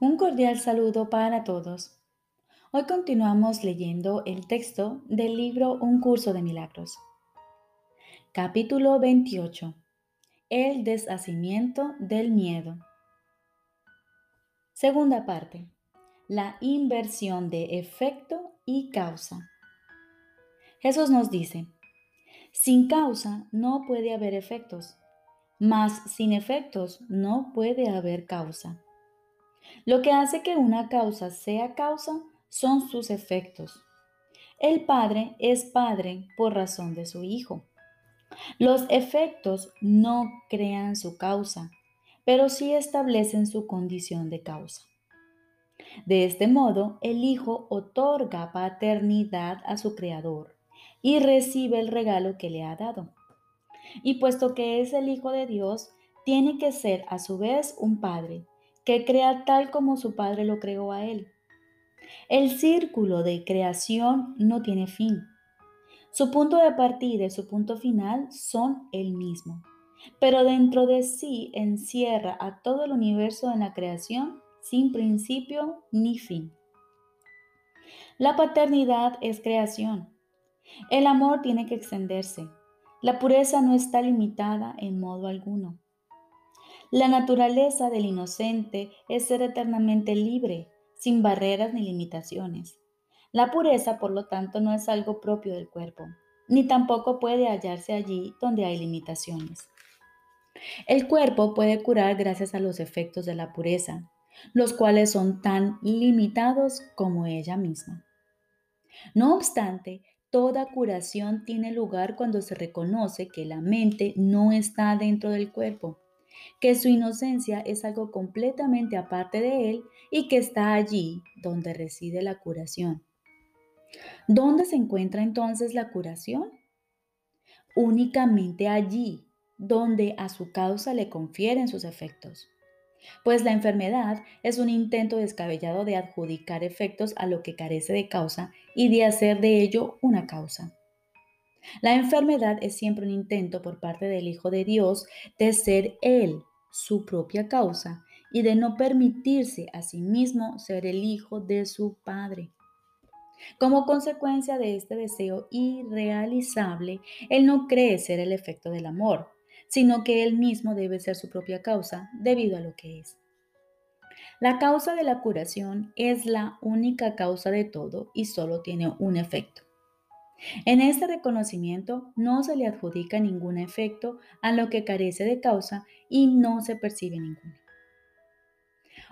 Un cordial saludo para todos. Hoy continuamos leyendo el texto del libro Un curso de milagros. Capítulo 28. El deshacimiento del miedo. Segunda parte. La inversión de efecto y causa. Jesús nos dice, sin causa no puede haber efectos, mas sin efectos no puede haber causa. Lo que hace que una causa sea causa son sus efectos. El Padre es Padre por razón de su Hijo. Los efectos no crean su causa, pero sí establecen su condición de causa. De este modo, el Hijo otorga paternidad a su Creador y recibe el regalo que le ha dado. Y puesto que es el Hijo de Dios, tiene que ser a su vez un Padre que crea tal como su Padre lo creó a él. El círculo de creación no tiene fin. Su punto de partida y su punto final son el mismo, pero dentro de sí encierra a todo el universo en la creación sin principio ni fin. La paternidad es creación. El amor tiene que extenderse. La pureza no está limitada en modo alguno. La naturaleza del inocente es ser eternamente libre, sin barreras ni limitaciones. La pureza, por lo tanto, no es algo propio del cuerpo, ni tampoco puede hallarse allí donde hay limitaciones. El cuerpo puede curar gracias a los efectos de la pureza, los cuales son tan limitados como ella misma. No obstante, toda curación tiene lugar cuando se reconoce que la mente no está dentro del cuerpo que su inocencia es algo completamente aparte de él y que está allí donde reside la curación. ¿Dónde se encuentra entonces la curación? Únicamente allí, donde a su causa le confieren sus efectos. Pues la enfermedad es un intento descabellado de adjudicar efectos a lo que carece de causa y de hacer de ello una causa. La enfermedad es siempre un intento por parte del Hijo de Dios de ser Él su propia causa y de no permitirse a sí mismo ser el Hijo de su Padre. Como consecuencia de este deseo irrealizable, Él no cree ser el efecto del amor, sino que Él mismo debe ser su propia causa debido a lo que es. La causa de la curación es la única causa de todo y solo tiene un efecto. En este reconocimiento no se le adjudica ningún efecto a lo que carece de causa y no se percibe ninguno.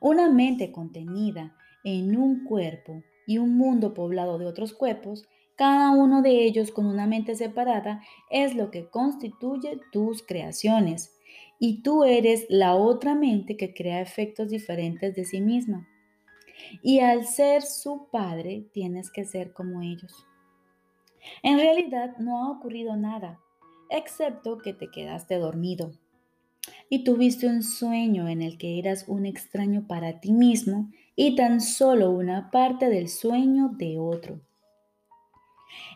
Una mente contenida en un cuerpo y un mundo poblado de otros cuerpos, cada uno de ellos con una mente separada, es lo que constituye tus creaciones. Y tú eres la otra mente que crea efectos diferentes de sí misma. Y al ser su padre, tienes que ser como ellos. En realidad no ha ocurrido nada, excepto que te quedaste dormido y tuviste un sueño en el que eras un extraño para ti mismo y tan solo una parte del sueño de otro.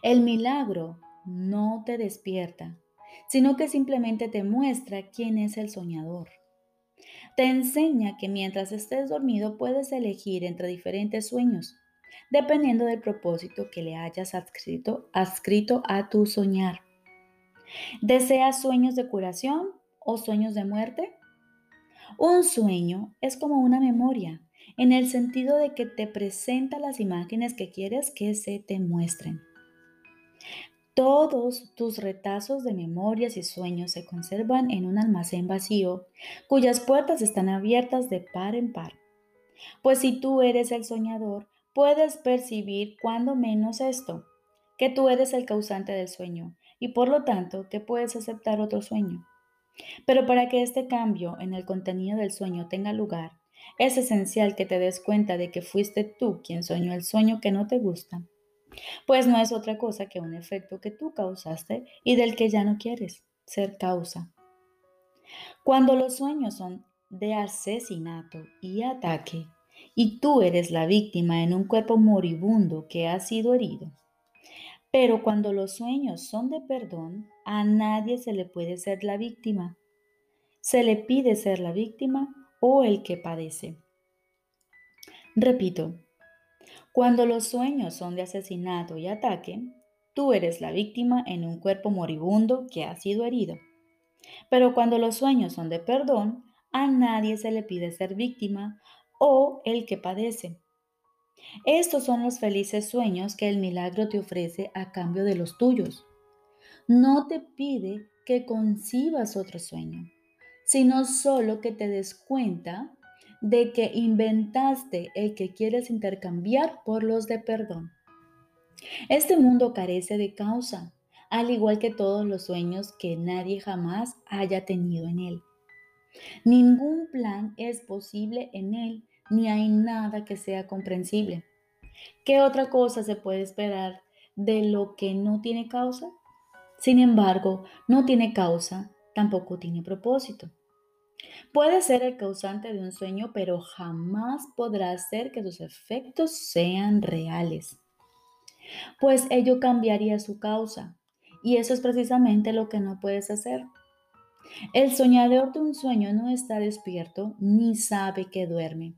El milagro no te despierta, sino que simplemente te muestra quién es el soñador. Te enseña que mientras estés dormido puedes elegir entre diferentes sueños dependiendo del propósito que le hayas adscrito, adscrito a tu soñar. ¿Deseas sueños de curación o sueños de muerte? Un sueño es como una memoria, en el sentido de que te presenta las imágenes que quieres que se te muestren. Todos tus retazos de memorias y sueños se conservan en un almacén vacío, cuyas puertas están abiertas de par en par. Pues si tú eres el soñador, puedes percibir cuando menos esto, que tú eres el causante del sueño y por lo tanto que puedes aceptar otro sueño. Pero para que este cambio en el contenido del sueño tenga lugar, es esencial que te des cuenta de que fuiste tú quien soñó el sueño que no te gusta, pues no es otra cosa que un efecto que tú causaste y del que ya no quieres ser causa. Cuando los sueños son de asesinato y ataque, y tú eres la víctima en un cuerpo moribundo que ha sido herido. Pero cuando los sueños son de perdón, a nadie se le puede ser la víctima. Se le pide ser la víctima o el que padece. Repito, cuando los sueños son de asesinato y ataque, tú eres la víctima en un cuerpo moribundo que ha sido herido. Pero cuando los sueños son de perdón, a nadie se le pide ser víctima o el que padece. Estos son los felices sueños que el milagro te ofrece a cambio de los tuyos. No te pide que concibas otro sueño, sino solo que te des cuenta de que inventaste el que quieres intercambiar por los de perdón. Este mundo carece de causa, al igual que todos los sueños que nadie jamás haya tenido en él. Ningún plan es posible en él, ni hay nada que sea comprensible. ¿Qué otra cosa se puede esperar de lo que no tiene causa? Sin embargo, no tiene causa, tampoco tiene propósito. Puede ser el causante de un sueño, pero jamás podrá hacer que sus efectos sean reales, pues ello cambiaría su causa, y eso es precisamente lo que no puedes hacer. El soñador de un sueño no está despierto ni sabe que duerme.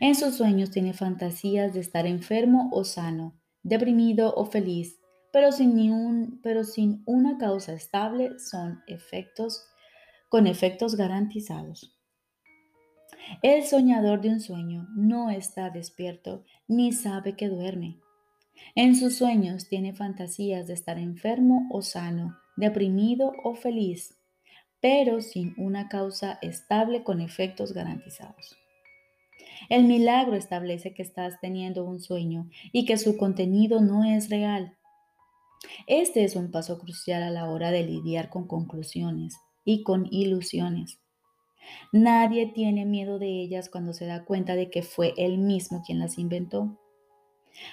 En sus sueños tiene fantasías de estar enfermo o sano, deprimido o feliz, pero sin, pero sin una causa estable son efectos con efectos garantizados. El soñador de un sueño no está despierto ni sabe que duerme. En sus sueños tiene fantasías de estar enfermo o sano, deprimido o feliz, pero sin una causa estable con efectos garantizados. El milagro establece que estás teniendo un sueño y que su contenido no es real. Este es un paso crucial a la hora de lidiar con conclusiones y con ilusiones. Nadie tiene miedo de ellas cuando se da cuenta de que fue él mismo quien las inventó.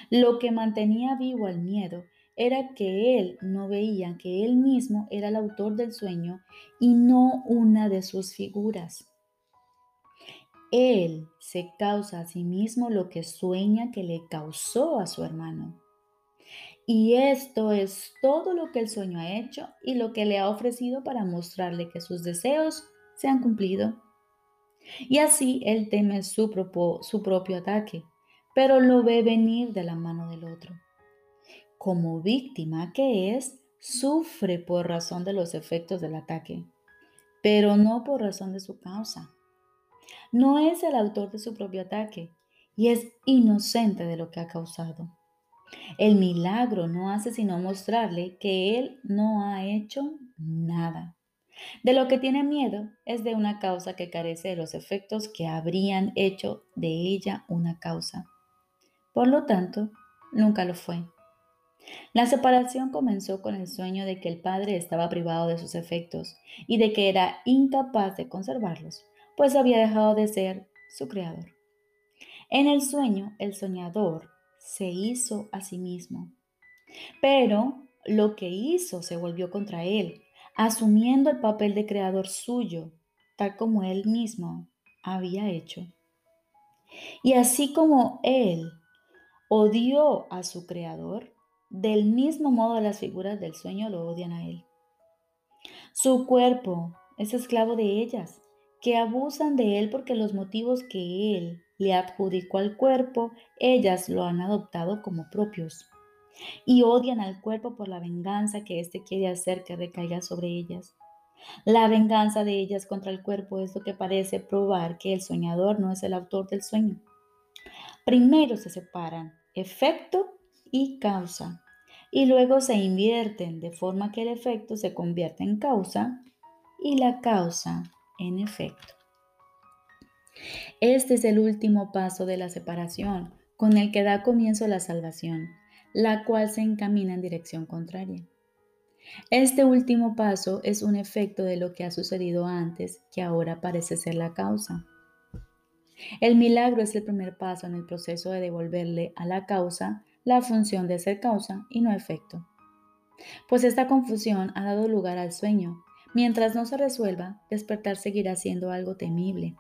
Lo que mantenía vivo al miedo era que él no veía que él mismo era el autor del sueño y no una de sus figuras. Él se causa a sí mismo lo que sueña que le causó a su hermano. Y esto es todo lo que el sueño ha hecho y lo que le ha ofrecido para mostrarle que sus deseos se han cumplido. Y así él teme su, su propio ataque, pero lo ve venir de la mano del otro. Como víctima que es, sufre por razón de los efectos del ataque, pero no por razón de su causa. No es el autor de su propio ataque y es inocente de lo que ha causado. El milagro no hace sino mostrarle que él no ha hecho nada. De lo que tiene miedo es de una causa que carece de los efectos que habrían hecho de ella una causa. Por lo tanto, nunca lo fue. La separación comenzó con el sueño de que el padre estaba privado de sus efectos y de que era incapaz de conservarlos, pues había dejado de ser su creador. En el sueño, el soñador se hizo a sí mismo. Pero lo que hizo se volvió contra él, asumiendo el papel de creador suyo, tal como él mismo había hecho. Y así como él odió a su creador, del mismo modo las figuras del sueño lo odian a él. Su cuerpo es esclavo de ellas, que abusan de él porque los motivos que él le adjudicó al cuerpo, ellas lo han adoptado como propios. Y odian al cuerpo por la venganza que éste quiere hacer que recaiga sobre ellas. La venganza de ellas contra el cuerpo es lo que parece probar que el soñador no es el autor del sueño. Primero se separan efecto y causa, y luego se invierten de forma que el efecto se convierte en causa y la causa en efecto. Este es el último paso de la separación, con el que da comienzo la salvación, la cual se encamina en dirección contraria. Este último paso es un efecto de lo que ha sucedido antes, que ahora parece ser la causa. El milagro es el primer paso en el proceso de devolverle a la causa la función de ser causa y no efecto. Pues esta confusión ha dado lugar al sueño. Mientras no se resuelva, despertar seguirá siendo algo temible.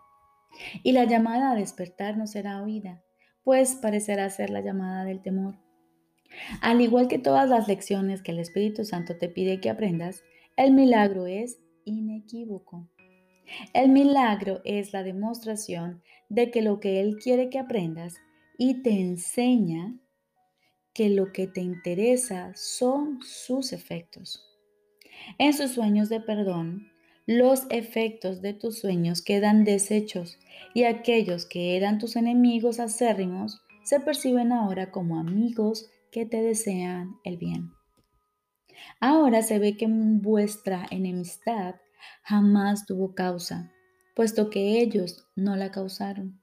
Y la llamada a despertar no será oída, pues parecerá ser la llamada del temor. Al igual que todas las lecciones que el Espíritu Santo te pide que aprendas, el milagro es inequívoco. El milagro es la demostración de que lo que Él quiere que aprendas y te enseña que lo que te interesa son sus efectos. En sus sueños de perdón, los efectos de tus sueños quedan deshechos y aquellos que eran tus enemigos acérrimos se perciben ahora como amigos que te desean el bien. Ahora se ve que vuestra enemistad jamás tuvo causa, puesto que ellos no la causaron.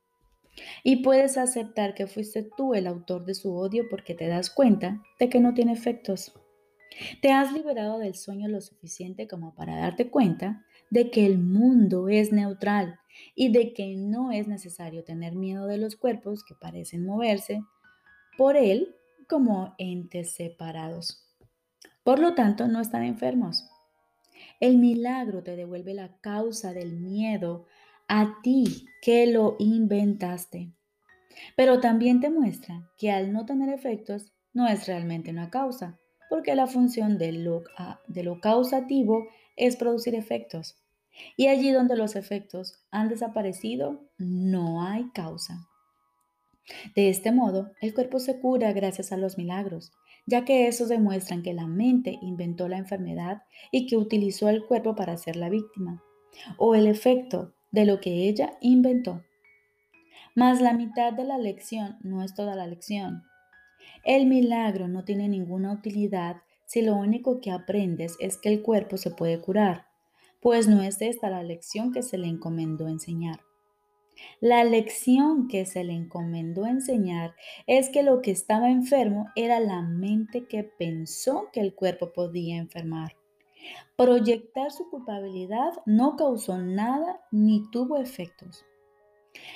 Y puedes aceptar que fuiste tú el autor de su odio porque te das cuenta de que no tiene efectos. Te has liberado del sueño lo suficiente como para darte cuenta de que el mundo es neutral y de que no es necesario tener miedo de los cuerpos que parecen moverse por él como entes separados. Por lo tanto, no están enfermos. El milagro te devuelve la causa del miedo a ti que lo inventaste. Pero también te muestra que al no tener efectos no es realmente una causa, porque la función de lo, de lo causativo es producir efectos. Y allí donde los efectos han desaparecido, no hay causa. De este modo, el cuerpo se cura gracias a los milagros, ya que esos demuestran que la mente inventó la enfermedad y que utilizó el cuerpo para ser la víctima, o el efecto de lo que ella inventó. Mas la mitad de la lección no es toda la lección. El milagro no tiene ninguna utilidad si lo único que aprendes es que el cuerpo se puede curar, pues no es esta la lección que se le encomendó enseñar. La lección que se le encomendó enseñar es que lo que estaba enfermo era la mente que pensó que el cuerpo podía enfermar. Proyectar su culpabilidad no causó nada ni tuvo efectos.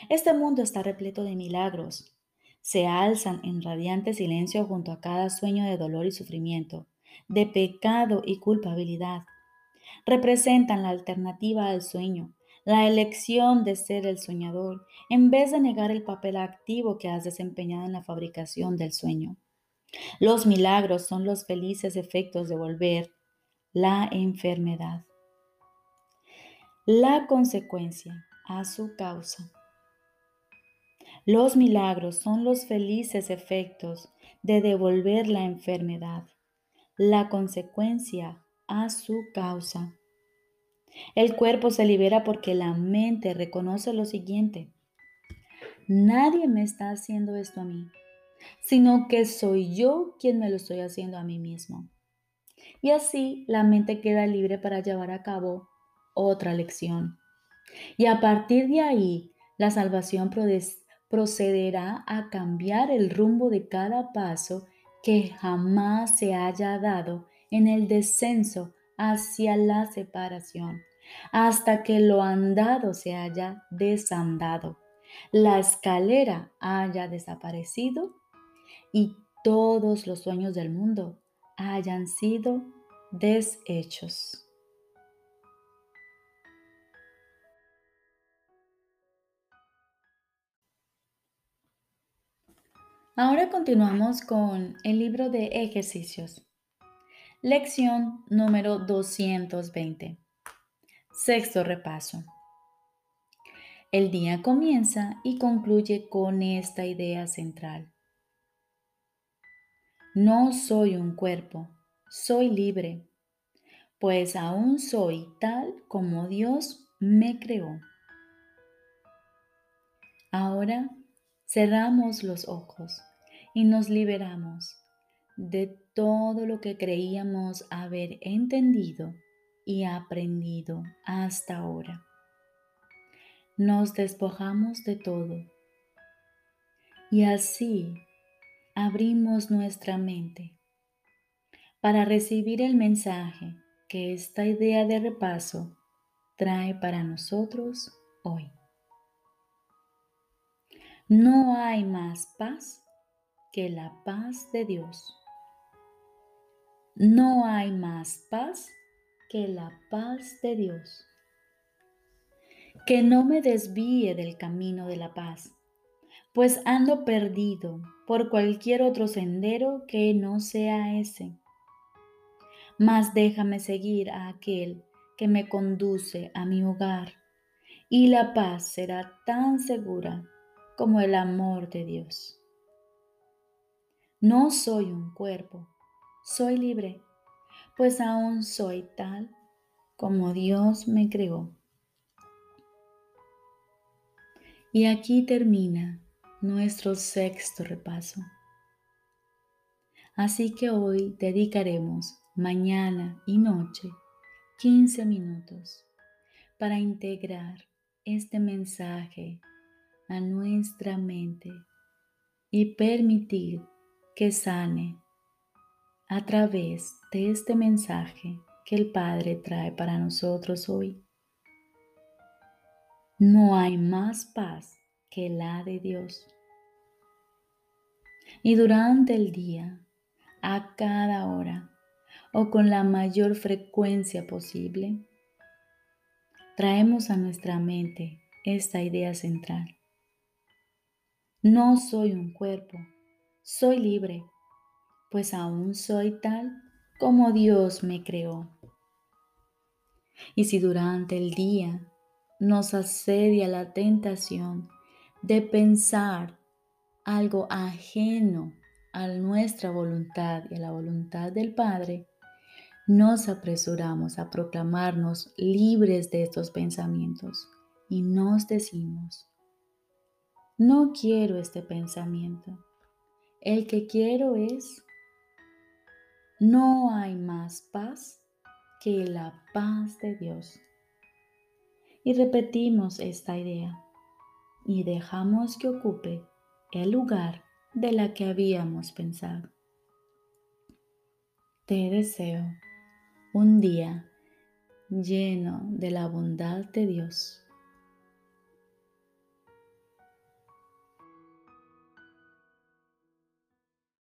Este mundo está repleto de milagros. Se alzan en radiante silencio junto a cada sueño de dolor y sufrimiento, de pecado y culpabilidad. Representan la alternativa al sueño, la elección de ser el soñador, en vez de negar el papel activo que has desempeñado en la fabricación del sueño. Los milagros son los felices efectos de volver la enfermedad. La consecuencia a su causa. Los milagros son los felices efectos de devolver la enfermedad, la consecuencia a su causa. El cuerpo se libera porque la mente reconoce lo siguiente. Nadie me está haciendo esto a mí, sino que soy yo quien me lo estoy haciendo a mí mismo. Y así la mente queda libre para llevar a cabo otra lección. Y a partir de ahí, la salvación procederá a cambiar el rumbo de cada paso que jamás se haya dado en el descenso hacia la separación, hasta que lo andado se haya desandado, la escalera haya desaparecido y todos los sueños del mundo hayan sido deshechos. Ahora continuamos con el libro de ejercicios. Lección número 220. Sexto repaso. El día comienza y concluye con esta idea central. No soy un cuerpo, soy libre, pues aún soy tal como Dios me creó. Ahora cerramos los ojos y nos liberamos de todo lo que creíamos haber entendido y aprendido hasta ahora. Nos despojamos de todo y así abrimos nuestra mente para recibir el mensaje que esta idea de repaso trae para nosotros hoy. No hay más paz que la paz de Dios. No hay más paz que la paz de Dios. Que no me desvíe del camino de la paz, pues ando perdido por cualquier otro sendero que no sea ese. Mas déjame seguir a aquel que me conduce a mi hogar, y la paz será tan segura como el amor de Dios. No soy un cuerpo, soy libre, pues aún soy tal como Dios me creó. Y aquí termina nuestro sexto repaso. Así que hoy dedicaremos mañana y noche 15 minutos para integrar este mensaje a nuestra mente y permitir que sane a través de este mensaje que el Padre trae para nosotros hoy. No hay más paz que la de Dios. Y durante el día, a cada hora o con la mayor frecuencia posible, traemos a nuestra mente esta idea central. No soy un cuerpo, soy libre, pues aún soy tal como Dios me creó. Y si durante el día nos asedia la tentación de pensar algo ajeno a nuestra voluntad y a la voluntad del Padre, nos apresuramos a proclamarnos libres de estos pensamientos y nos decimos, no quiero este pensamiento, el que quiero es, no hay más paz que la paz de Dios. Y repetimos esta idea y dejamos que ocupe el lugar de la que habíamos pensado. Te deseo un día lleno de la bondad de Dios